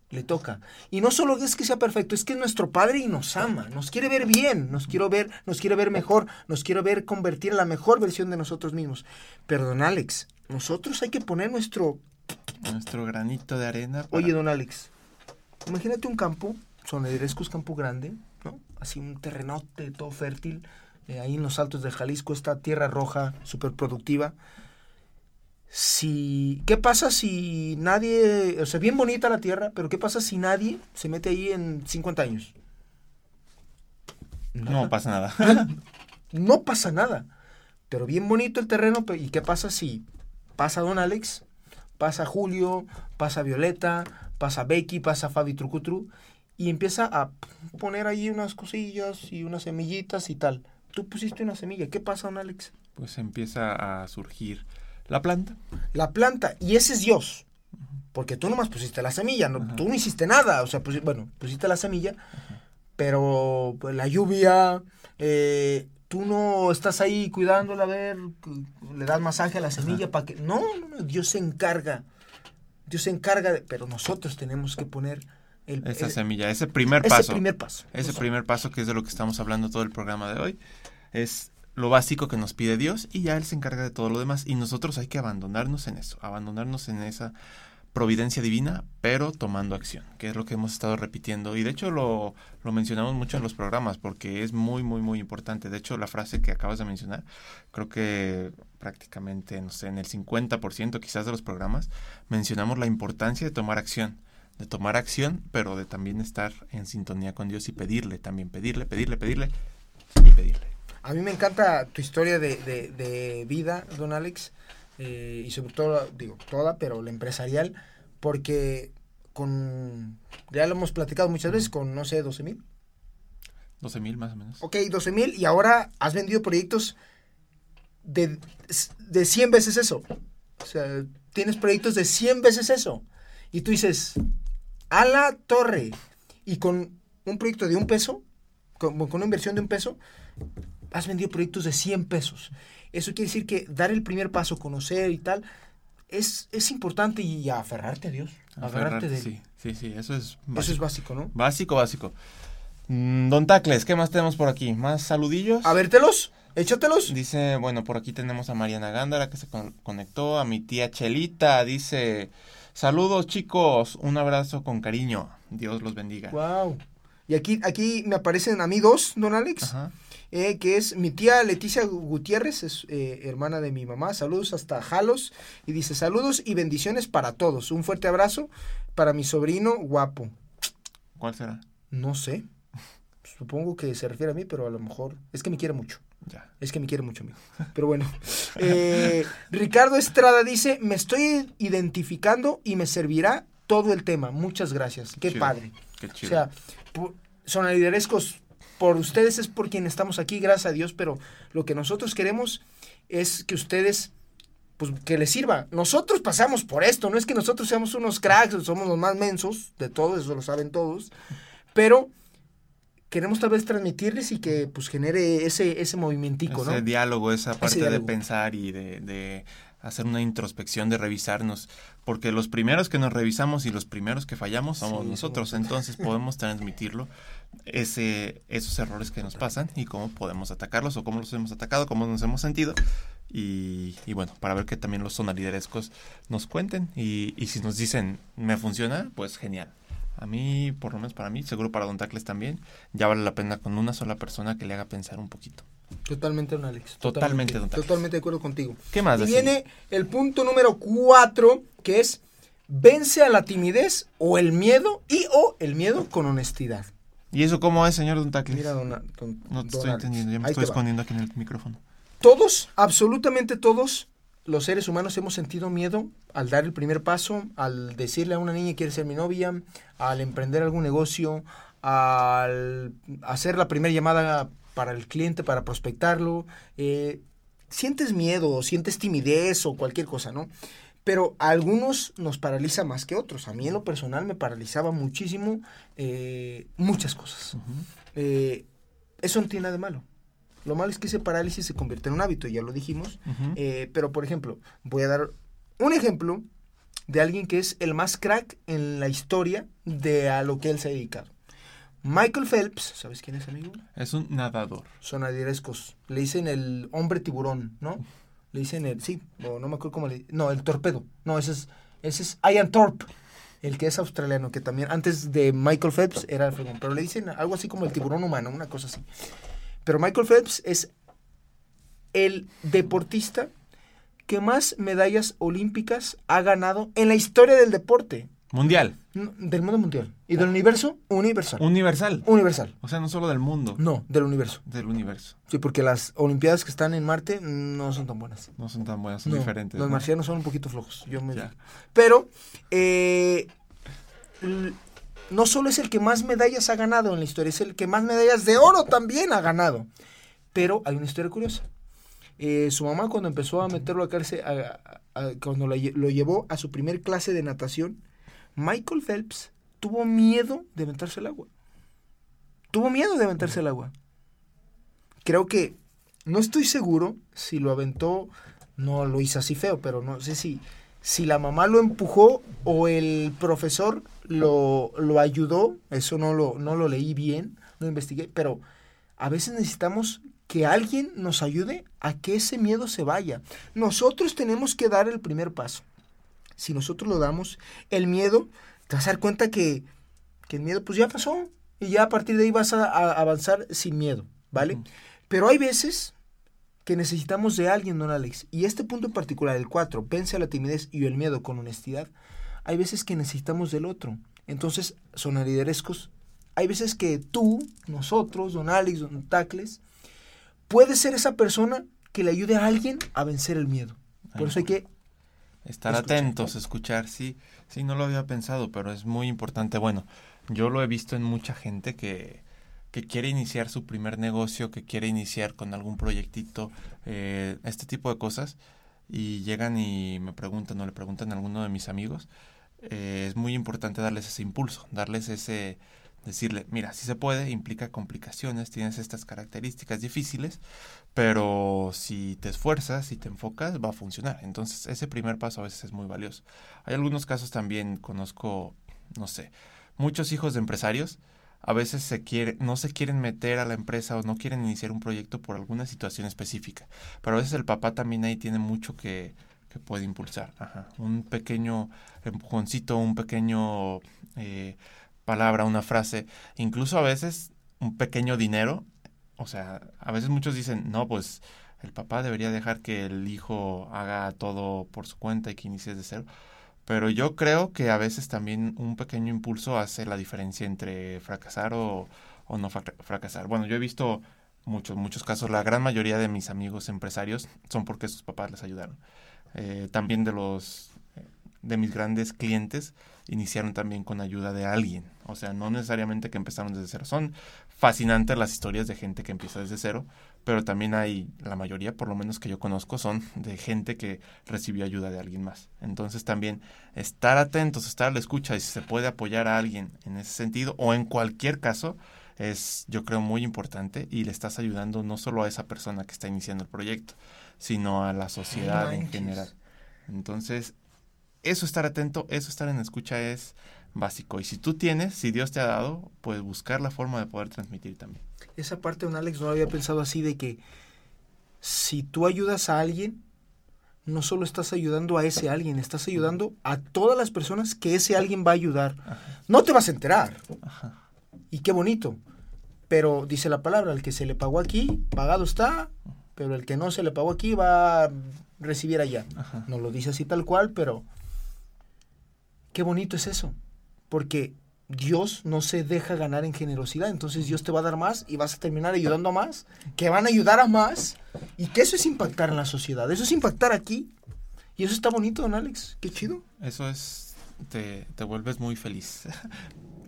le toca. Y no solo es que sea perfecto, es que es nuestro Padre y nos ama, nos quiere ver bien, nos quiere ver, nos quiere ver mejor, nos quiere ver convertir en la mejor versión de nosotros mismos. Pero don Alex, nosotros hay que poner nuestro... Nuestro granito de arena. para- Oye, don Alex, imagínate un campo, Sonederesco es campo grande, ¿no? Así un terrenote todo fértil, eh, ahí en los altos del Jalisco, esta tierra roja súper productiva. Si, ¿Qué pasa si nadie, o sea, bien bonita la tierra, pero qué pasa si nadie se mete ahí en 50 años? No pasa nada. [laughs] No pasa nada. Pero bien bonito el terreno. ¿Y qué pasa si pasa Don Alex, pasa Julio, pasa Violeta, pasa Becky, pasa Fabi Trucutru y empieza a poner ahí unas cosillas y unas semillitas y tal? Tú pusiste una semilla. ¿Qué pasa, Don Alex? pues empieza a surgir la planta. La planta. Y ese es Dios. Porque tú nomás pusiste la semilla. No, Ajá. tú no hiciste nada. O sea, bueno, pusiste la semilla. Pero pues, la lluvia, eh, tú no estás ahí cuidándola, a ver, le das masaje a la semilla para que... No, no, no, Dios se encarga. Dios se encarga, de- pero nosotros tenemos que poner el, Esa el- semilla, ese primer ese paso. primer paso. Ese primer paso que es de lo que estamos hablando todo el programa de hoy. Es lo básico que nos pide Dios y ya Él se encarga de todo lo demás. Y nosotros hay que abandonarnos en eso, abandonarnos en esa providencia divina, pero tomando acción, que es lo que hemos estado repitiendo. Y de hecho lo, lo mencionamos mucho en los programas porque es muy, muy, muy importante. De hecho, la frase que acabas de mencionar, creo que prácticamente, no sé, en el 50% quizás de los programas, mencionamos la importancia de tomar acción. De tomar acción, pero de también estar en sintonía con Dios y pedirle también, pedirle, pedirle, pedirle y pedirle. A mí me encanta tu historia de, de- de vida, don Alex, eh, y sobre todo, digo, toda, pero la empresarial, porque con, ya lo hemos platicado muchas veces, con, no sé, 12 mil. 12 mil más o menos. Ok, 12 mil, y ahora has vendido proyectos de, de 100 veces eso. O sea, tienes proyectos de 100 veces eso. Y tú dices, a la torre, y con un proyecto de un peso, con, con una inversión de un peso, has vendido proyectos de 100 pesos. Eso quiere decir que dar el primer paso, conocer y tal, es, es importante y aferrarte a Dios. Aferrarte Aferrarte, de él. sí, sí, sí, eso es Eso básico. es básico, ¿no? Básico, básico. Mm, Don Tacles, ¿qué más tenemos por aquí? ¿Más saludillos? A vértelos, échatelos. Dice, bueno, por aquí tenemos a Mariana Gándara que se con- conectó, a mi tía Chelita, dice, Saludos chicos, un abrazo con cariño. Dios los bendiga. Wow. Y aquí, aquí me aparecen a mí dos, don Alex. Ajá. eh, que es mi tía Leticia Gutiérrez, es eh, hermana de mi mamá. Saludos hasta Jalos. Y dice, saludos y bendiciones para todos. Un fuerte abrazo para mi sobrino guapo. ¿Cuál será? No sé. Supongo que se refiere a mí, pero a lo mejor es que me quiere mucho. Ya. Es que me quiere mucho, amigo. Pero bueno. [laughs] Eh, Ricardo Estrada dice, me estoy identificando y me servirá todo el tema. Muchas gracias. Qué Chido. padre. Qué O chido. sea, pu- sonaliderescos por ustedes es por quien estamos aquí, gracias a Dios, pero lo que nosotros queremos es que ustedes, pues que les sirva. Nosotros pasamos por esto, no es que nosotros seamos unos cracks, somos los más mensos de todos, eso lo saben todos, pero queremos tal vez transmitirles y que pues genere ese, ese movimentico, ese ¿no? diálogo, esa parte de diálogo. pensar y de, de hacer una introspección, de revisarnos, porque los primeros que nos revisamos y los primeros que fallamos somos Sí, nosotros, somos- entonces podemos transmitirlo, ese, esos errores que nos pasan y cómo podemos atacarlos o cómo los hemos atacado, cómo nos hemos sentido. Y, y bueno, para ver que también los sonaliderescos nos cuenten y, y si nos dicen, me funciona, pues genial. A mí, por lo menos para mí, seguro para Don Tacles también, ya vale la pena con una sola persona que le haga pensar un poquito. Totalmente, don Alex. Totalmente, don Alex. Totalmente de acuerdo contigo. ¿Qué más? Y decir? viene el punto número cuatro, que es vence a la timidez o el miedo y o el miedo con honestidad. ¿Y eso cómo es, señor Don Tacles? Mira, don, don- no te don estoy Alex, entendiendo, ya me ahí estoy va. escondiendo aquí en el micrófono. Todos, absolutamente todos, los seres humanos hemos sentido miedo al dar el primer paso, al decirle a una niña quiere ser mi novia, al emprender algún negocio, al hacer la primera llamada para el cliente, para prospectarlo. eh, sientes miedo, o sientes timidez o cualquier cosa, ¿no? Pero a algunos nos paraliza más que otros. A mí en lo personal me paralizaba muchísimo eh, muchas cosas. Eh, eso no tiene nada de malo. Lo malo es que ese parálisis se convierte en un hábito, ya lo dijimos. Eh, pero, por ejemplo, voy a dar un ejemplo de alguien que es el más crack en la historia de a lo que él se ha dedicado. Michael Phelps, ¿sabes quién es, amigo? Es un nadador. Sonadirescos. Le dicen el hombre tiburón, ¿no? Le dicen el, sí, o no me acuerdo cómo le No, el torpedo. No, ese es, ese es Ian Thorpe, el que es australiano, que también antes de Michael Phelps era el fregón. Pero le dicen algo así como el tiburón humano, una cosa así. Pero Michael Phelps es el deportista que más medallas olímpicas ha ganado en la historia del deporte, Mundial. del mundo mundial. Y del universo, universal. Universal. universal. O sea, no solo del mundo, No, del universo. del universo. Sí, porque las olimpiadas que están en Marte no son tan buenas. No son tan buenas, son No, diferentes. Los ¿no? marcianos son un poquito flojos. Yo me... Ya. Pero eh, no solo es el que más medallas ha ganado en la historia, es el que más medallas de oro también ha ganado. Pero hay una historia curiosa. Eh, su mamá cuando empezó a meterlo a cárcel, cuando lle- lo llevó a su primer clase de natación, Michael Phelps tuvo miedo de meterse al agua. Tuvo miedo de meterse al agua. Creo que, no estoy seguro si lo aventó, no lo hizo así feo, pero no sé si, si la mamá lo empujó o el profesor lo, lo ayudó, eso no lo, no lo leí bien, no investigué, pero a veces necesitamos que alguien nos ayude a que ese miedo se vaya. Nosotros tenemos que dar el primer paso. Si nosotros lo damos, el miedo, te vas a dar cuenta que, que el miedo pues ya pasó y ya a partir de ahí vas a, a avanzar sin miedo, ¿vale? Pero hay veces que necesitamos de alguien, don Alex, y este punto en particular, el 4, vence a la timidez y el miedo con honestidad, hay veces que necesitamos del otro. Entonces, sonariderescos, hay veces que tú, nosotros, don Alex, don Tacles, puede ser esa persona que le ayude a alguien a vencer el miedo. Por eso hay que Estar Escuchar. atentos, escuchar, sí, sí, no lo había pensado, pero es muy importante. Bueno, yo lo he visto en mucha gente que, que quiere iniciar su primer negocio, que quiere iniciar con algún proyectito, eh, este tipo de cosas, y llegan y me preguntan o le preguntan a alguno de mis amigos. eh, es muy importante darles ese impulso, darles ese, decirle, mira, si se puede, implica complicaciones, tienes estas características difíciles, pero si te esfuerzas, si te enfocas, va a funcionar. Entonces, ese primer paso a veces es muy valioso. Hay algunos casos también, conozco, no sé, muchos hijos de empresarios a veces se quiere, no se quieren meter a la empresa o no quieren iniciar un proyecto por alguna situación específica. Pero a veces el papá también ahí tiene mucho que, que puede impulsar. Ajá. Un pequeño empujoncito, un pequeño eh, palabra, una frase, incluso a veces un pequeño dinero. O sea, a veces muchos dicen, no, pues el papá debería dejar que el hijo haga todo por su cuenta y que inicie de cero. Pero yo creo que a veces también un pequeño impulso hace la diferencia entre fracasar o, o no fracasar. Bueno, yo he visto muchos, muchos casos, la gran mayoría de mis amigos empresarios son porque sus papás les ayudaron. Eh, también de los de mis grandes clientes iniciaron también con ayuda de alguien. O sea, no necesariamente que empezaron desde cero. Son fascinantes las historias de gente que empieza desde cero, pero también hay, la mayoría, por lo menos que yo conozco, son de gente que recibió ayuda de alguien más. Entonces también estar atentos, estar a la escucha y si se puede apoyar a alguien en ese sentido o en cualquier caso, es yo creo muy importante y le estás ayudando no solo a esa persona que está iniciando el proyecto, sino a la sociedad en general. Entonces, eso estar atento, eso estar en escucha es básico. Y si tú tienes, si Dios te ha dado, pues buscar la forma de poder transmitir también. Esa parte, un Alex, no había pensado así de que si tú ayudas a alguien, no solo estás ayudando a ese alguien, estás ayudando a todas las personas que ese alguien va a ayudar. No te vas a enterar. Y qué bonito. Pero dice la palabra, el que se le pagó aquí, pagado está, pero el que no se le pagó aquí va a recibir allá. No lo dice así tal cual, pero qué bonito es eso. Porque Dios no se deja ganar en generosidad, entonces Dios te va a dar más y vas a terminar ayudando a más, que van a ayudar a más, y que eso es impactar en la sociedad, eso es impactar aquí, y eso está bonito, don Alex, qué chido. Eso es, te, te vuelves muy feliz.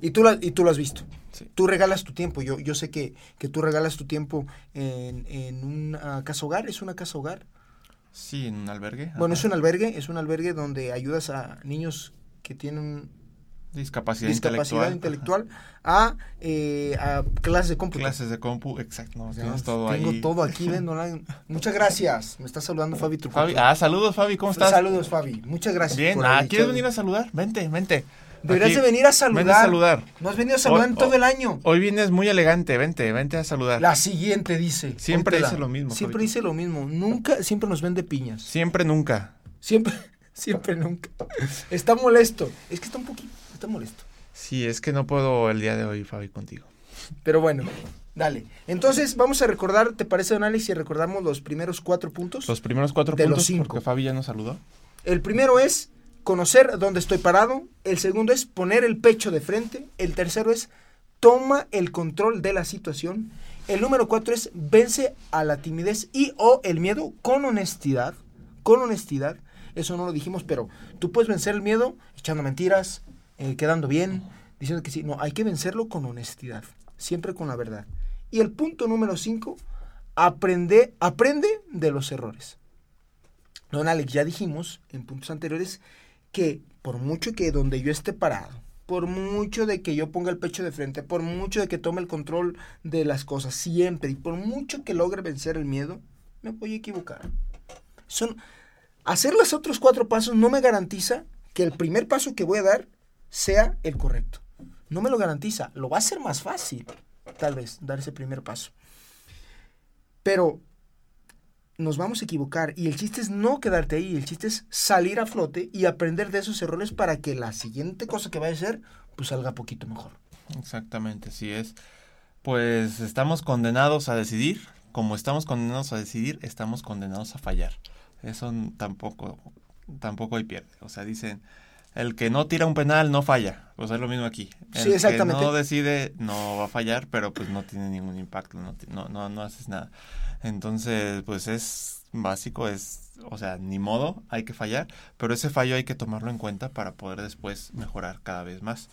Y tú, y tú lo has visto. Tú regalas tu tiempo. Yo, yo sé que, que tú regalas tu tiempo en, en una casa hogar. ¿Es una casa hogar? Sí, en un albergue. Bueno, es un albergue. Es un albergue donde ayudas a niños que tienen discapacidad, discapacidad intelectual, a, eh, a, clases de compu. Clases de compu, exacto. No, tienes todo tengo todo aquí, Muchas gracias. Me está saludando Fabi Trujillo. ah, saludos Fabi, ¿cómo estás? Saludos Fabi, muchas gracias. Bien, ah, ¿quieres venir a saludar? Vente, vente. Deberías de venir a saludar. A saludar. No has venido a saludar en todo el año. Hoy vienes muy elegante, vente, vente a saludar. La siguiente dice. Siempre dice lo mismo. Siempre dice lo mismo. Nunca, siempre nos vende piñas. Siempre, nunca. Siempre, siempre, nunca. Está molesto. Es que está un poquito, está molesto. Sí, es que no puedo el día de hoy, Fabi, contigo. Pero bueno, dale. Entonces, vamos a recordar, ¿te parece, don Alex, si recordamos los primeros cuatro puntos? Los primeros cuatro de puntos, los cinco. porque Fabi ya nos saludó. El primero es conocer dónde estoy parado. El segundo es poner el pecho de frente. El tercero es toma el control de la situación. El número cuatro es vence a la timidez y o el miedo con honestidad. Con honestidad. Eso no lo dijimos, pero tú puedes vencer el miedo echando mentiras, eh, quedando bien, diciendo que sí. No, hay que vencerlo con honestidad. Siempre con la verdad. Y el punto número cinco, aprende, aprende de los errores. Don Alex, ya dijimos en puntos anteriores que por mucho que donde yo esté parado, por mucho de que yo ponga el pecho de frente, por mucho de que tome el control de las cosas siempre y por mucho que logre vencer el miedo, me voy a equivocar. Son hacer los otros cuatro pasos no me garantiza que el primer paso que voy a dar sea el correcto. No me lo garantiza, lo va a ser más fácil, tal vez, dar ese primer paso. Pero nos vamos a equivocar y el chiste es no quedarte ahí, el chiste es salir a flote y aprender de esos errores para que la siguiente cosa que vaya a ser pues salga poquito mejor. Exactamente, sí es. Pues estamos condenados a decidir, como estamos condenados a decidir, estamos condenados a fallar. Eso tampoco tampoco hay pierde. O sea, dicen, el que no tira un penal no falla. Pues es lo mismo aquí. El sí, exactamente. que no decide no va a fallar, pero pues no tiene ningún impacto, no, no, no, no haces nada. Entonces, pues es básico, es, o sea, ni modo, hay que fallar, pero ese fallo hay que tomarlo en cuenta para poder después mejorar cada vez más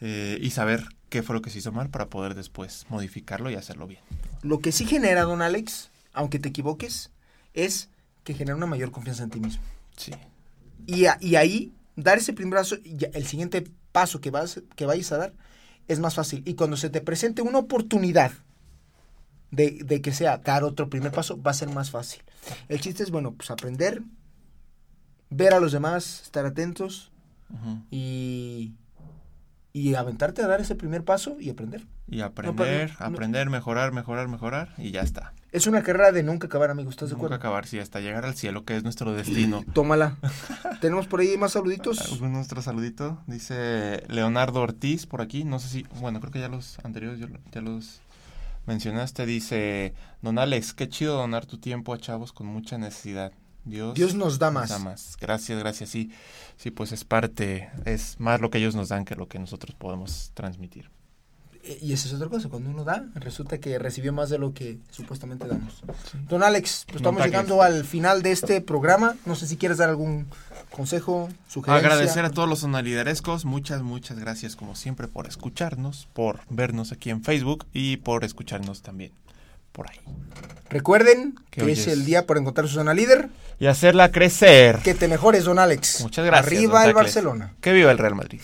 eh, y saber qué fue lo que se hizo mal para poder después modificarlo y hacerlo bien. Lo que sí genera, don Alex, aunque te equivoques, es que genera una mayor confianza en ti mismo. Sí. Y, y ahí, dar ese primer paso, el siguiente paso que, vas, que vayas a dar, es más fácil. Y cuando se te presente una oportunidad, de, que sea dar otro primer paso, va a ser más fácil. El chiste es, bueno, pues aprender, ver a los demás, estar atentos y, y aventarte a dar ese primer paso y aprender. Y aprender, aprender, mejorar, mejorar, mejorar y ya está. Es una carrera de nunca acabar, amigo. ¿Estás de Nunca acuerdo? acabar, sí, hasta llegar al cielo, que es nuestro destino. [laughs] Tómala. ¿Tenemos por ahí más saluditos? [laughs] ¿Algún nuestro saludito? Dice Leonardo Ortiz por aquí. No sé si. Bueno, creo que ya los anteriores ya, ya los mencionaste. Dice: Don Alex, qué chido donar tu tiempo a chavos con mucha necesidad. Dios, Dios nos da más. Gracias, gracias. Sí, sí, pues es parte. Es más lo que ellos nos dan que lo que nosotros podemos transmitir. Eh, Y esa es otra cosa, cuando uno da, resulta que recibió más de lo que supuestamente damos. Don Alex, pues estamos llegando al final de este programa. No sé si quieres dar algún consejo, sugerencia. Agradecer a todos los sonaliderescos, muchas, muchas gracias como siempre por escucharnos, por vernos aquí en Facebook y por escucharnos también por ahí. Recuerden Que hoy es es- el día por encontrar su zona líder. Y hacerla crecer. Que te mejores, don Alex. Muchas gracias. Arriba el. Barcelona. Que viva el Real Madrid.